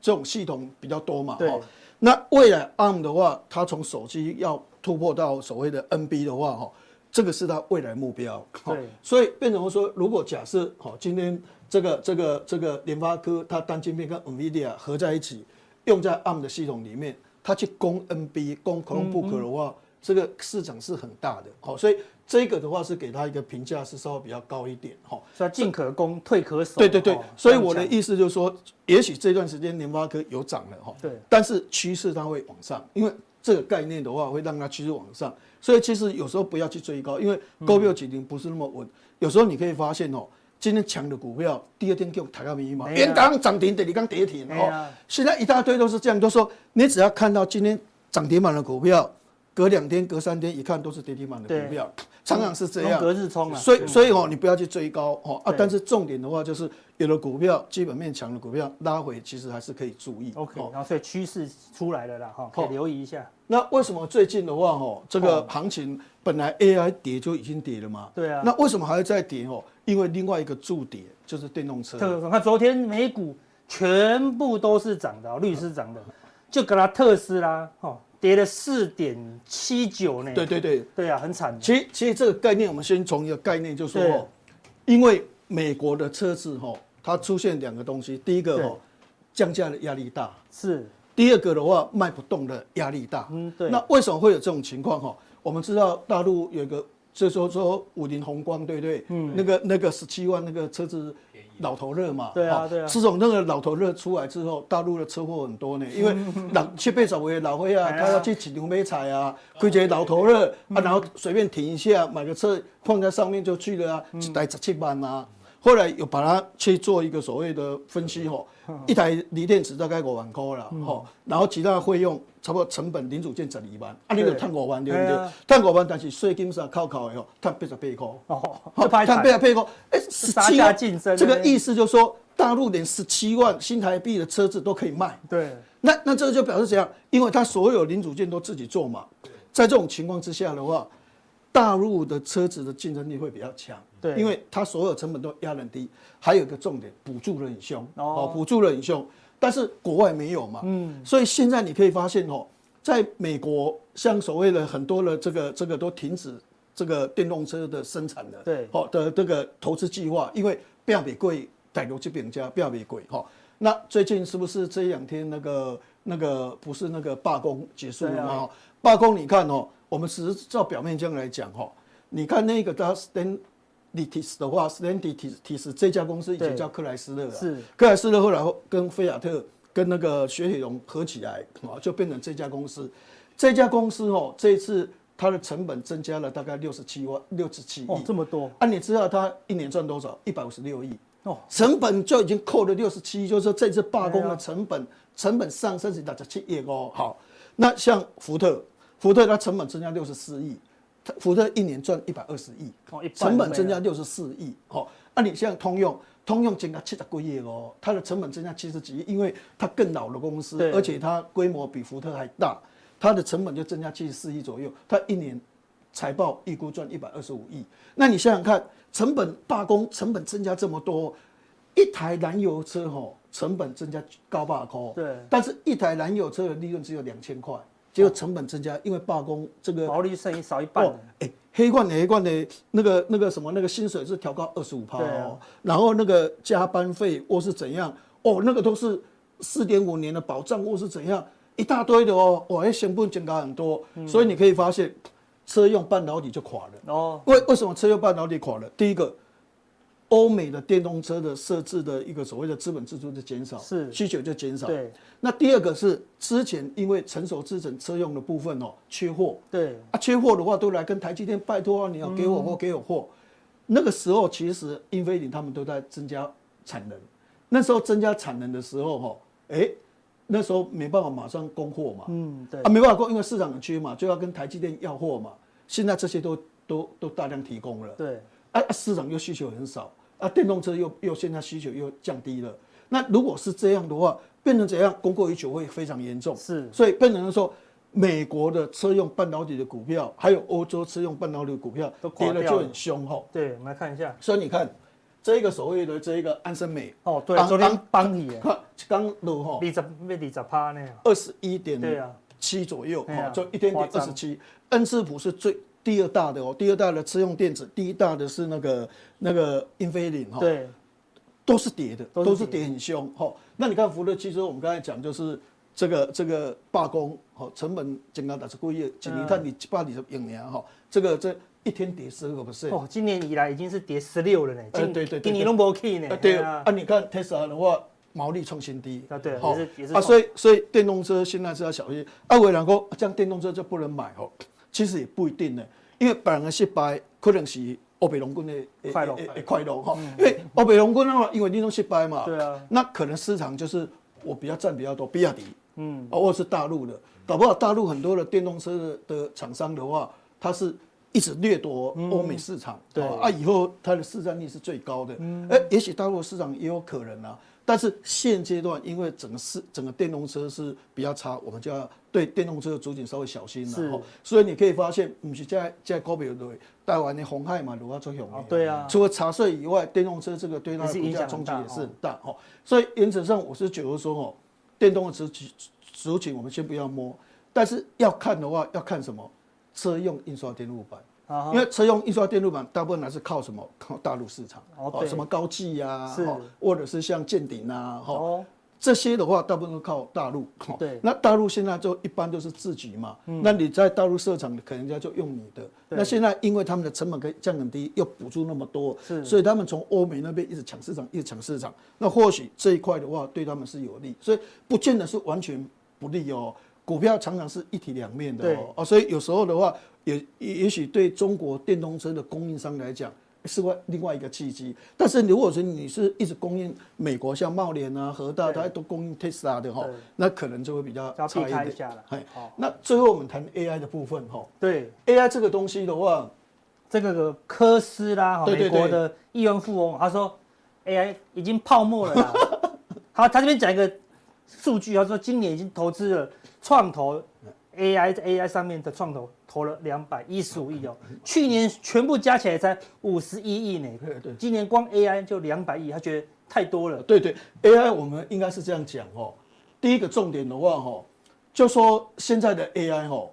这种系统比较多嘛？对。那未来 ARM 的话，它从手机要突破到所谓的 NB 的话，哈，这个是它未来目标。对。所以变成说，如果假设哈，今天这个这个这个联发科它单晶片跟 NVIDIA 合在一起，用在 ARM 的系统里面，它去攻 NB、攻 Chromebook 的话，嗯嗯这个市场是很大的。好，所以。这个的话是给他一个评价是稍微比较高一点哈，所以进可攻退可守。对对对，所以我的意思就是说，也许这段时间联发科有涨了哈，对，但是趋势它会往上，因为这个概念的话会让它趋势往上，所以其实有时候不要去追高，因为高票涨停不是那么稳，有时候你可以发现哦，今天强的股票第二天就抬到迷茫，原刚涨停的你刚跌停哦，现在一大堆都是这样，都说你只要看到今天涨停板的股票。隔两天、隔三天一看都是跌停板的股票，常常是这样。隔日冲啊，所以所以哦，你不要去追高哦啊。但是重点的话就是，有的股票基本面强的股票拉回，其实还是可以注意。OK，然后所以趋势出来了啦哈，可以留意一下。那为什么最近的话哈，这个行情本来 AI 跌就已经跌了嘛？对啊。那为什么还会再跌哦？因为另外一个助跌就是电动车。特看昨天美股全部都是涨的，绿是涨的，就格拉特斯拉哈。跌了四点七九呢？对对对，对啊，很惨。其实其实这个概念，我们先从一个概念就说哦，因为美国的车子哈，它出现两个东西，第一个哦，降价的压力大，是。第二个的话，卖不动的压力大。嗯，对。那为什么会有这种情况哈？我们知道大陆有一个，就是说说五菱宏光，对不对？嗯。那个那个十七万那个车子。老头乐嘛，对啊，对啊。自从那个老头乐出来之后，大陆的车祸很多呢，因为老七八十岁的老灰啊，他要去骑牛买菜啊，开这老头乐啊，然后随便停一下，买个车放在上面就去了啊，一台十七万啊。后来又把它去做一个所谓的分析吼，一台锂电池大概五万块了吼，然后其他费用差不多成本零组件十二万，啊，你就赚五万对不对？赚五万，但是税金上扣扣的吼，赚八十八块。哦，赚八十八块，哎，十七万竞争，这个意思就是说，大陆连十七万新台币的车子都可以卖，对，那那这个就表示怎样？因为它所有零组件都自己做嘛，在这种情况之下的话。大陆的车子的竞争力会比较强，对，因为它所有成本都压很低，还有一个重点，补助的很凶哦，补助的很凶，但是国外没有嘛，嗯，所以现在你可以发现哦，在美国，像所谓的很多的这个这个都停止这个电动车的生产的，对，好的这个投资计划，因为比较贵，带逻辑评价比较贵哈。那最近是不是这两天那个那个不是那个罢工结束了吗？罢工你看哦。我们只是照表面这样来讲哈，你看那个它 Stellantis 的话，Stellantis 这家公司以前叫克莱斯勒，是克莱斯勒后来跟菲亚特跟那个雪铁龙合起来啊，就变成这家公司。这家公司哦，这一次它的成本增加了大概六十七万六十七亿，哦，这么多。啊，你知道它一年赚多少？一百五十六亿哦，成本就已经扣了六十七亿，就是说这次罢工的成本成本上升是达到七亿哦。好，那像福特，福特它成本增加六十四亿，它福特一年赚一百二十亿，成本增加六十四亿。哦，那你像通用，通用增加七十几亿哦，它的成本增加七十几亿，因为它更老的公司，而且它规模比福特还大，它的成本就增加七十四亿左右，它一年财报预估赚一百二十五亿。那你想想看，成本罢工，成本增加这么多，一台燃油车吼。成本增加高百块，对，但是一台燃油车的利润只有两千块，结果成本增加，因为罢工，这个毛利剩余少一半。哎、哦，黑罐的黑罐的那个那个什么那个薪水是调高二十五趴哦，然后那个加班费或是怎样哦，那个都是四点五年的保障或是怎样一大堆的哦，哇，成本增加很多，所以你可以发现车用半导体就垮了哦。为为什么车用半导体垮了？第一个。欧美的电动车的设置的一个所谓的资本支出的减少，是。需求就减少。对，那第二个是之前因为成熟制程车用的部分哦缺货，对。啊缺货的话都来跟台积电拜托啊，你要给我货给我货。那个时候其实英飞凌他们都在增加产能，那时候增加产能的时候哈，哎，那时候没办法马上供货嘛，嗯对。啊没办法供，因为市场很缺嘛，就要跟台积电要货嘛。现在这些都都都大量提供了，对。啊市场又需求很少。啊，电动车又又现在需求又降低了，那如果是这样的话，变成怎样？供过于求会非常严重。是，所以变成说，美国的车用半导体的股票，还有欧洲车用半导体的股票都跌得就很凶哈。对，我们来看一下。所以你看，这个所谓的这一个安森美哦，对，昨天帮你刚落哈，二十二十趴呢，二十一点七左右，就一天跌二十七。恩智浦是最。第二大的哦，第二大的车用电子，第一大的是那个那个英飞凌哈，对，都是跌的，都是跌很凶哈。那你看福特，汽车我们刚才讲就是这个这个罢工，哈，成本增加的是故意，今年看你八你的影年哈，这个这一天跌十二个 percent 哦，今年以来已经是跌十六了呢，对对对，今年都没 K 呢，对啊，你看 Tesla 的话，毛利创新低。啊，对，也是也是啊，所以所以电动车现在是要小心，啊，伟然哥，这样电动车就不能买哦。其实也不一定呢，因为别人的失败可能是欧北龙军的快乐，快乐。哈。因为欧北龙军的话，因为你都失败嘛，对啊，那可能市场就是我比较占比较多，比亚迪，嗯，或者是大陆的，搞不好大陆很多的电动车的的厂商的话，它是一直掠夺欧美市场，对。啊，以后它的市占率是最高的，哎，也许大陆市场也有可能啊。但是现阶段，因为整个市整个电动车是比较差，我们就要对电动车的主景稍微小心了。是，所以你可以发现，不是在在高标对带完的鸿海嘛，如果做红利。对啊。除了茶税以外，电动车这个对它的股价冲击也是很大哦。所以原则上，我是觉得说哦，电动的主景主景我们先不要摸，但是要看的话，要看什么？车用印刷电路板。因为车用印刷电路板大部分还是靠什么？靠大陆市场哦，什么高技呀，或者是像健鼎啊，哈，这些的话大部分都靠大陆。对，那大陆现在就一般都是自己嘛，那你在大陆设厂，可能人家就用你的。那现在因为他们的成本可以降很低，又补助那么多，所以他们从欧美那边一直抢市场，一直抢市场。那或许这一块的话对他们是有利，所以不见得是完全不利哦。股票常常是一体两面的哦，哦，所以有时候的话。也也也许对中国电动车的供应商来讲是外另外一个契机，但是如果说你是一直供应美国，像茂联啊、和大，它都供应特斯拉的哈，那可能就会比较差一点。好，那最后我们谈 AI 的部分哈。对 AI 这个东西的话，这个科斯拉哈，美国的亿万富翁，他说 AI 已经泡沫了。好，他这边讲一个数据，他说今年已经投资了创投。AI 在 AI 上面的创投投了两百一十五亿哦，去年全部加起来才五十一亿呢。对对，今年光 AI 就两百亿，他觉得太多了。对对，AI 我们应该是这样讲哦。第一个重点的话哈，就说现在的 AI 哈，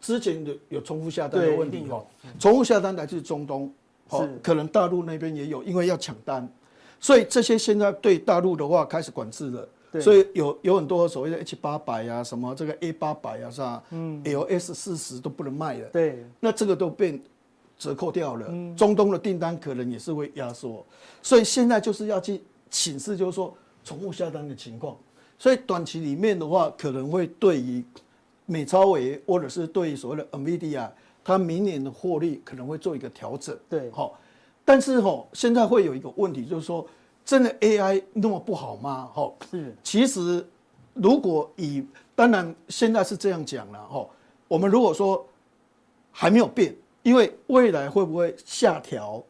之前的有重复下单的问题哦，重复下单来自中东，哦可能大陆那边也有，因为要抢单，所以这些现在对大陆的话开始管制了。对所以有有很多所谓的 H 八百呀，什么这个 A 八百呀，是吧？嗯，LS 四十都不能卖了。对，那这个都变折扣掉了。嗯，中东的订单可能也是会压缩，所以现在就是要去请示，就是说重复下单的情况。所以短期里面的话，可能会对于美超伟或者是对于所谓的 NVIDIA，它明年的获利可能会做一个调整。对，好，但是哈，现在会有一个问题，就是说。真的 AI 那么不好吗？哈，是。其实如果以当然现在是这样讲了哈，我们如果说还没有变，因为未来会不会下调？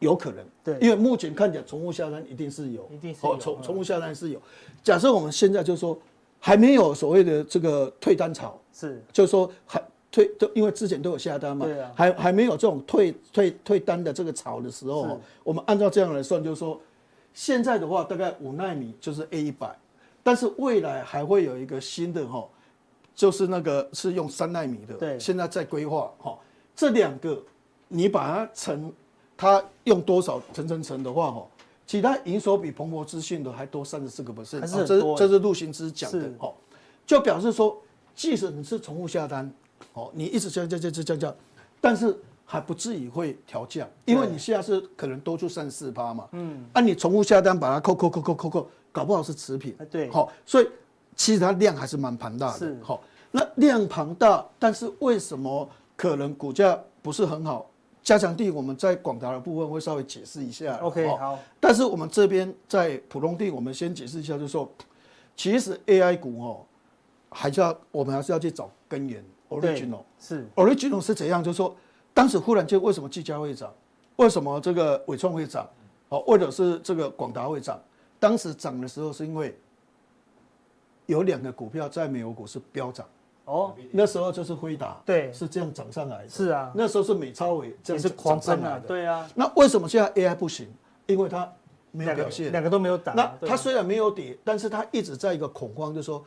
有可能，对，因为目前看起来，宠物下单一定是有，一定是有，宠宠物下单是有。假设我们现在就是说还没有所谓的这个退单潮，是，就是说还退，都因为之前都有下单嘛，对啊，还还没有这种退退退单的这个潮的时候，我们按照这样来算，就是说现在的话大概五纳米就是 A 一百，但是未来还会有一个新的哈，就是那个是用三纳米的，对，现在在规划哈，这两个你把它乘。它用多少乘乘乘的话，哈，其他营收比彭博资讯的还多三十四个 percent，这是这是陆行之讲的，哈，就表示说，即使你是重复下单，哦，你一直降降降降降降，但是还不至于会调降，因为你现在是可能多出三四趴嘛，嗯，按你重复下单把它扣扣扣扣扣扣，搞不好是持平，对，好，所以其实它量还是蛮庞大的，是，好，那量庞大，但是为什么可能股价不是很好？加强地，我们在广达的部分会稍微解释一下。OK，好。但是我们这边在普通地，我们先解释一下，就是说，其实 AI 股哦，还是要我们还是要去找根源。Original 是 Original 是怎样？就是说，当时忽然间为什么技嘉会涨？为什么这个伟创会涨？哦，或者是这个广达会涨？当时涨的时候是因为有两个股票在美国股市飙涨。哦，那时候就是辉达，对，是这样涨上来的。是啊，那时候是美超伟这样是狂涨来的。对啊，那为什么现在 AI 不行？因为它没有表现，两个都没有打。那它虽然没有跌，但是它一直在一个恐慌，就是说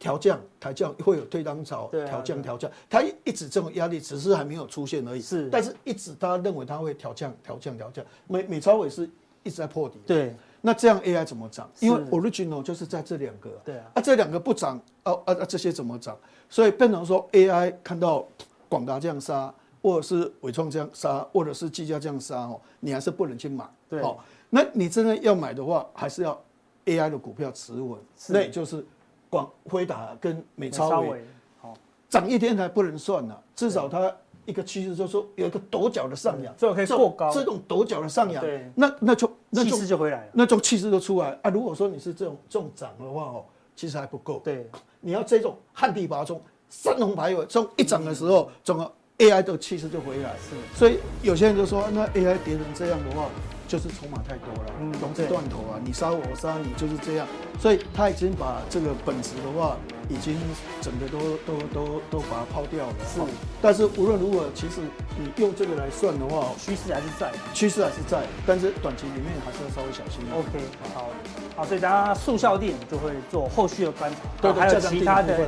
调降、调降会有退单潮，调降、调降，它一直这种压力只是还没有出现而已。是，但是一直大家认为它会调降、调降、调降。美美超伟是一直在破底。对。那这样 AI 怎么涨？因为 original 就是在这两个，对啊，啊这两个不涨，哦啊啊这些怎么涨？所以变成说 AI 看到广达这样杀，或者是伟创这样杀，或者是技嘉这样杀哦，你还是不能去买，对哦。那你真的要买的话，还是要 AI 的股票持稳，那也就是广辉达跟美超伟，好，涨一天还不能算呢，至少它。一个趋势就是说有一个陡角的上扬，这种可以过高，这种陡角的上扬，对，那那就那气势就回来了，那种气势就出来啊。如果说你是这种这种涨的话哦，其实还不够，对，你要这种旱地拔葱、三龙排尾，这种一涨的时候，整个 AI 的气势就回来。是，所以有些人就说，那 AI 跌成这样的话。就是筹码太多了，融资断头啊，你杀我，我杀你，就是这样。所以他已经把这个本质的话，已经整个都都都都把它抛掉了。是，但是无论如何，其实你用这个来算的话，趋势还是在，趋势还是在，但是短期里面还是要稍微小心。OK，好，好，所以大家速效定就会做后续的观察，对，还有其他的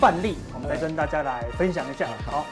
范例，我们来跟大家来分享一下。好。